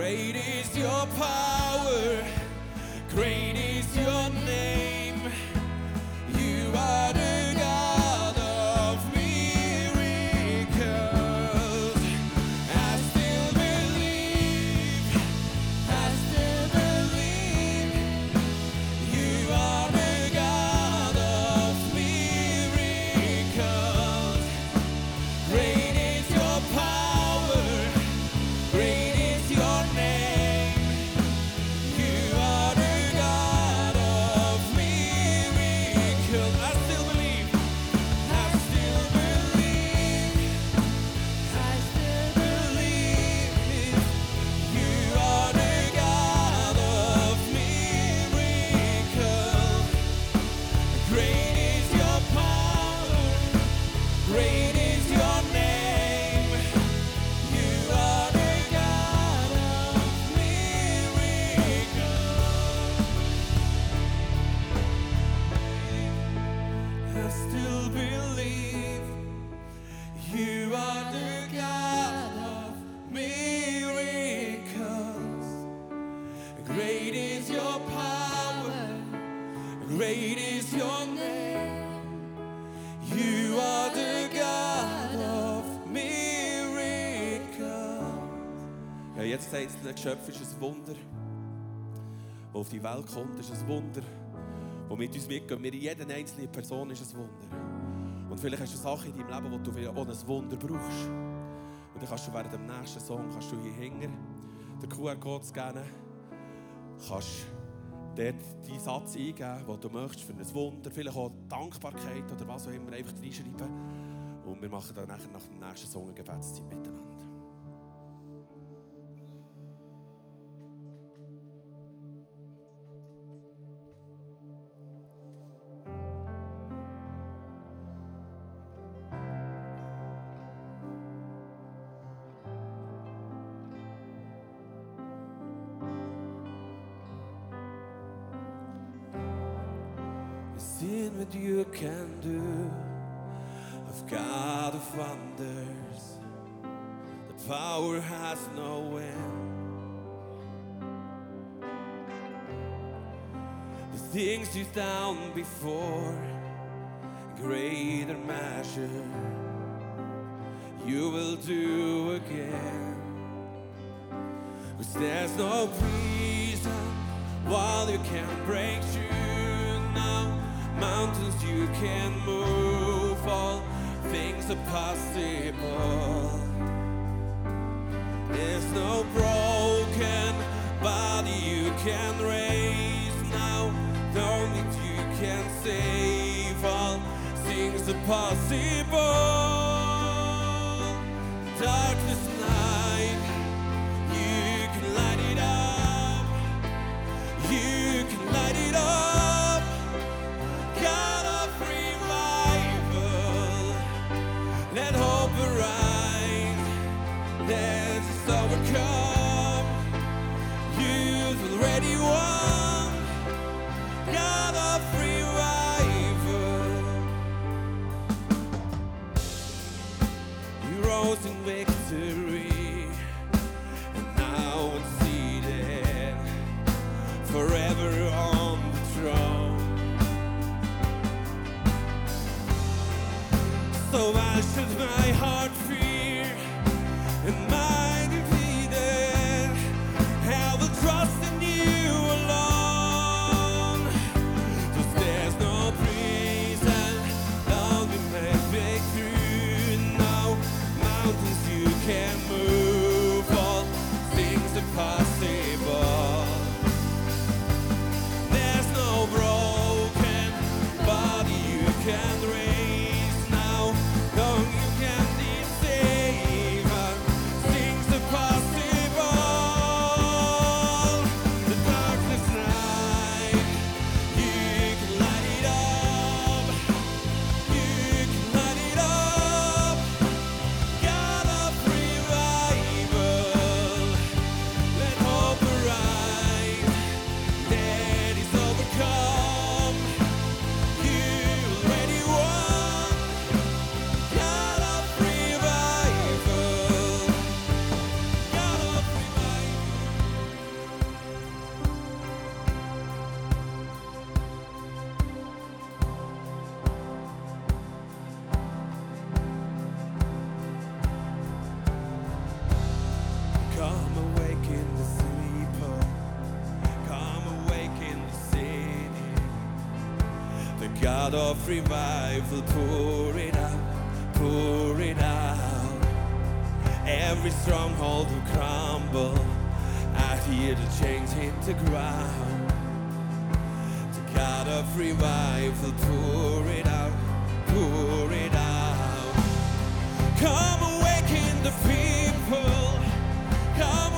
Great is your power, great is your name. Ja, jetzt einzelne Geschöpf ist ein Wunder, das auf die Welt kommt, ist ein Wunder, das mit uns mitgeht. Wir, jede einzelne Person ist ein Wunder. Und vielleicht hast du Sachen in deinem Leben, wo du auch ein Wunder brauchst. Und dann kannst du während dem nächsten Song kannst du hier hinten den QR-Code scannen, kannst dort deinen Satz eingeben, den du möchtest für ein Wunder, vielleicht auch Dankbarkeit oder was auch immer, einfach reinschreiben. Und wir machen dann nachher nach dem nächsten Song eine Gebetszeit miteinander. The things you've done before, greater measure, you will do again. Cause there's no reason why you can't break through now. Mountains you can move, all things are possible. There's no broken body you can raise things are possible. Darkness So why should my heart fear and? I will trust in you there's no prison, through. No mountains you can move, all things are. out of revival, pour it out, pour it out. Every stronghold will crumble. I hear the chains hit the ground. The God of revival, pour it out, pour it out. Come awaken the people. Come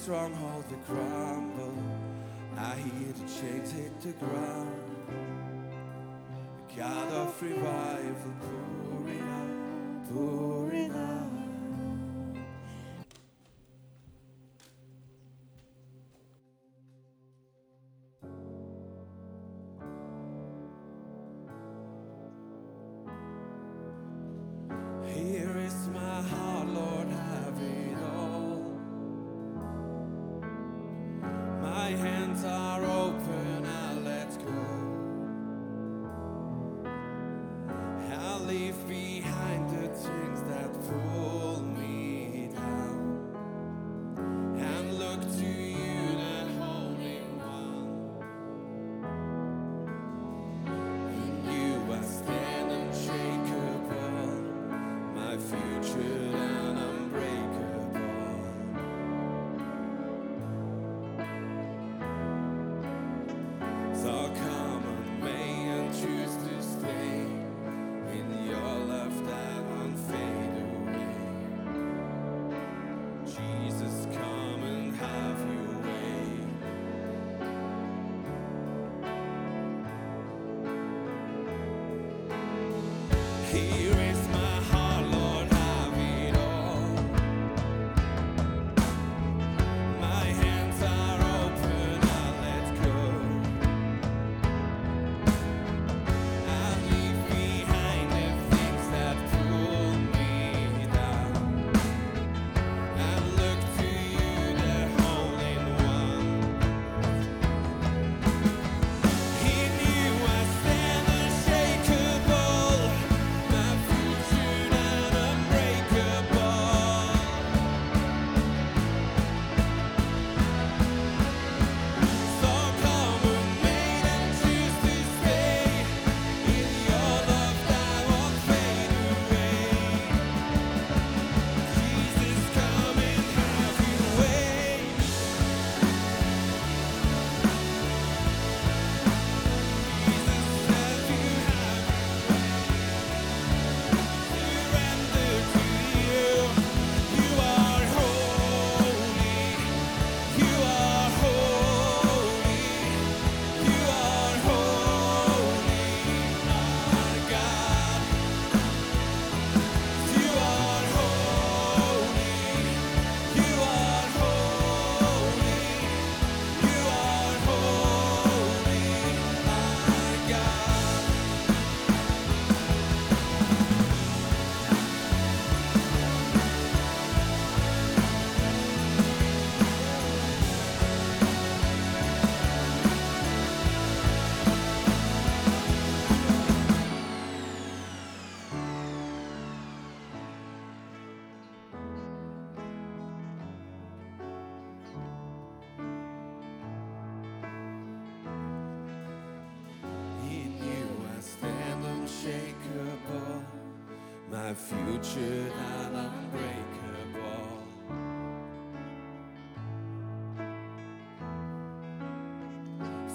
strongholds that crumble. I hear the chains hit the ground. God of revival, pouring out, pouring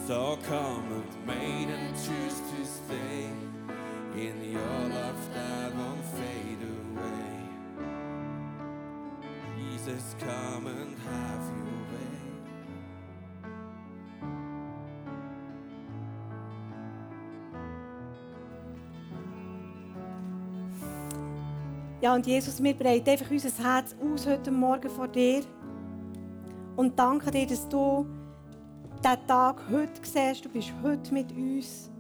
So come and choose to stay in your love that won't fade away. Jesus, come and have your way. Ja, und Jesus, wir breiten einfach unser Herz aus heute Morgen vor dir. Und danke dir, dass du diesen Tag heute siehst. Du bist heute mit uns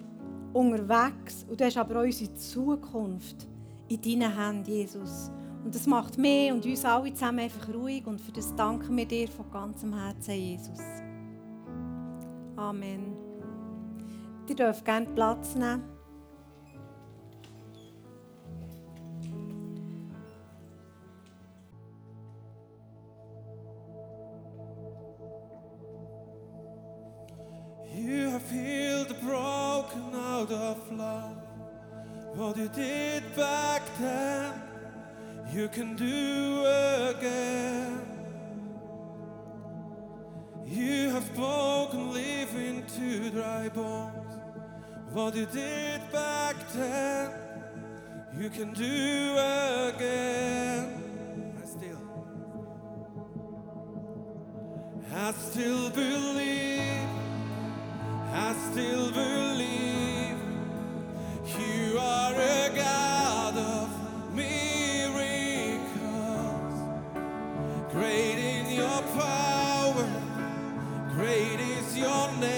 unterwegs. Und du hast aber auch unsere Zukunft in deinen Händen, Jesus. Und das macht mich und uns alle zusammen einfach ruhig. Und für das danken wir dir von ganzem Herzen, Jesus. Amen. Ihr dürft gerne Platz nehmen. Out of love. What you did back then, you can do again. You have broken living to dry bones. What you did back then, you can do again. I still, I still believe. I still believe great is your power, great is your name.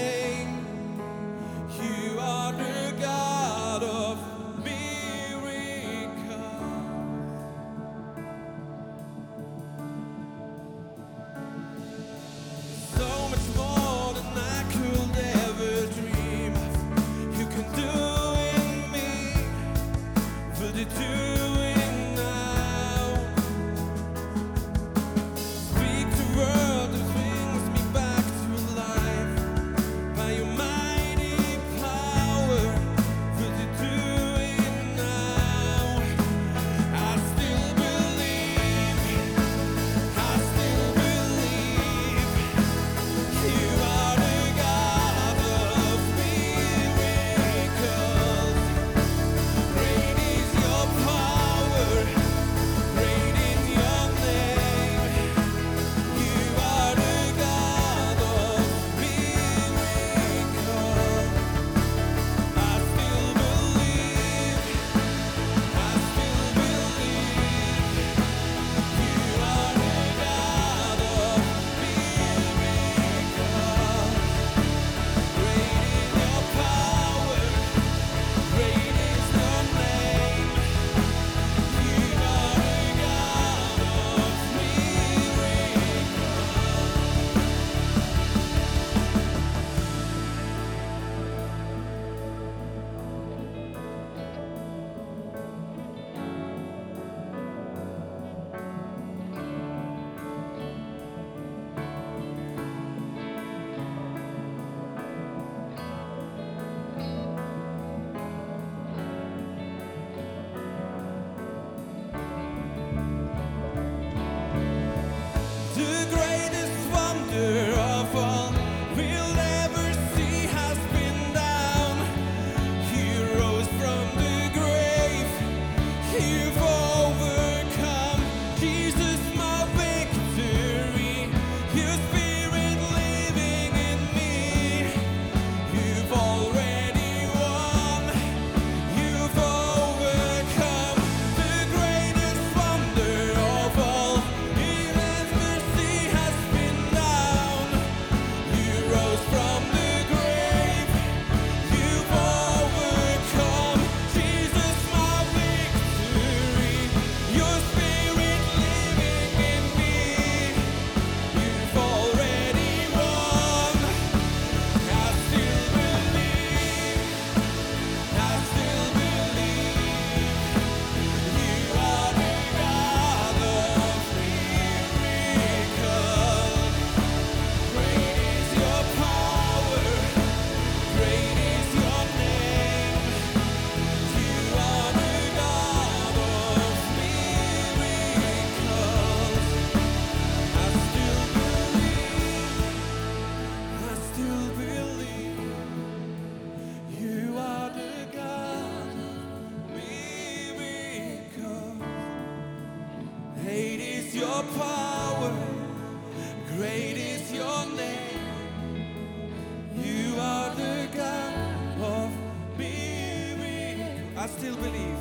believe.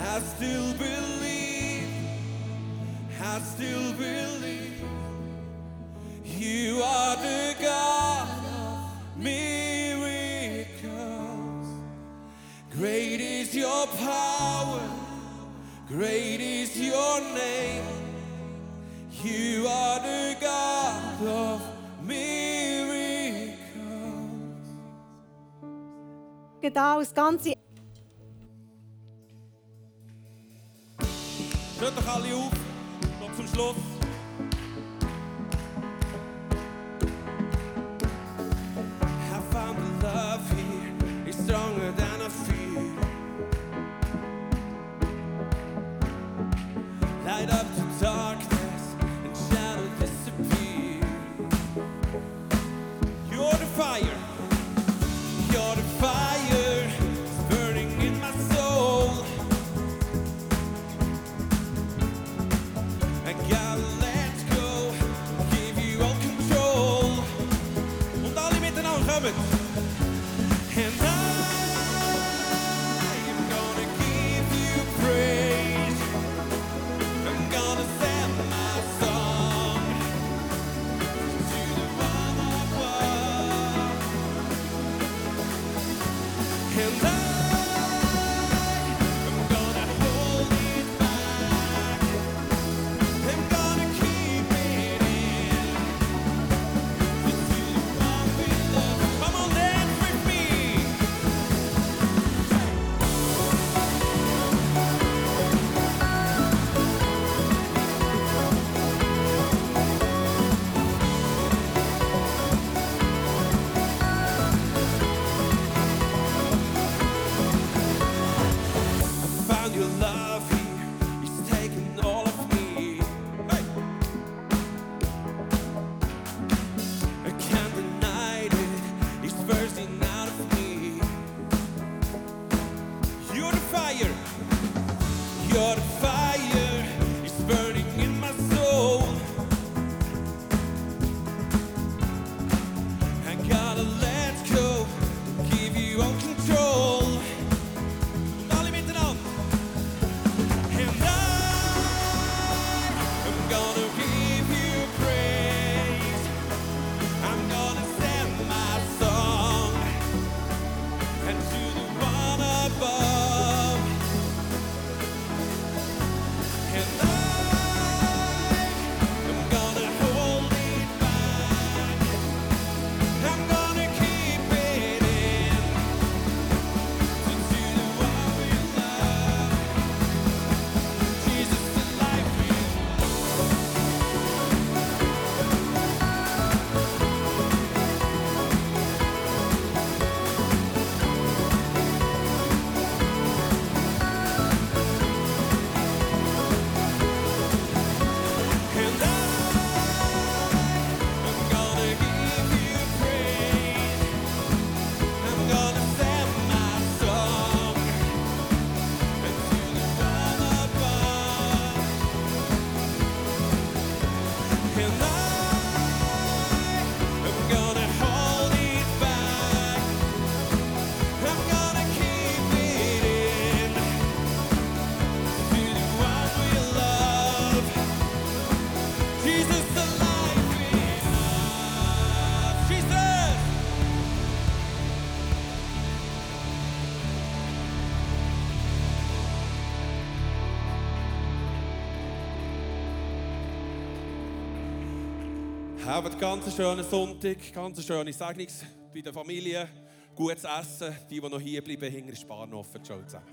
I still believe. I still believe. You are the God of miracles. Great is your power. Great is your name. You are the God of miracles. Genau, das ganze Schütte alle auf, tot zijn slot. your love. Habt einen ganz schönen Sonntag, ganz schöne Segnung bei der Familie, gutes Essen, die, die noch hier bleiben, hinter Sparen offen. Ciao zusammen.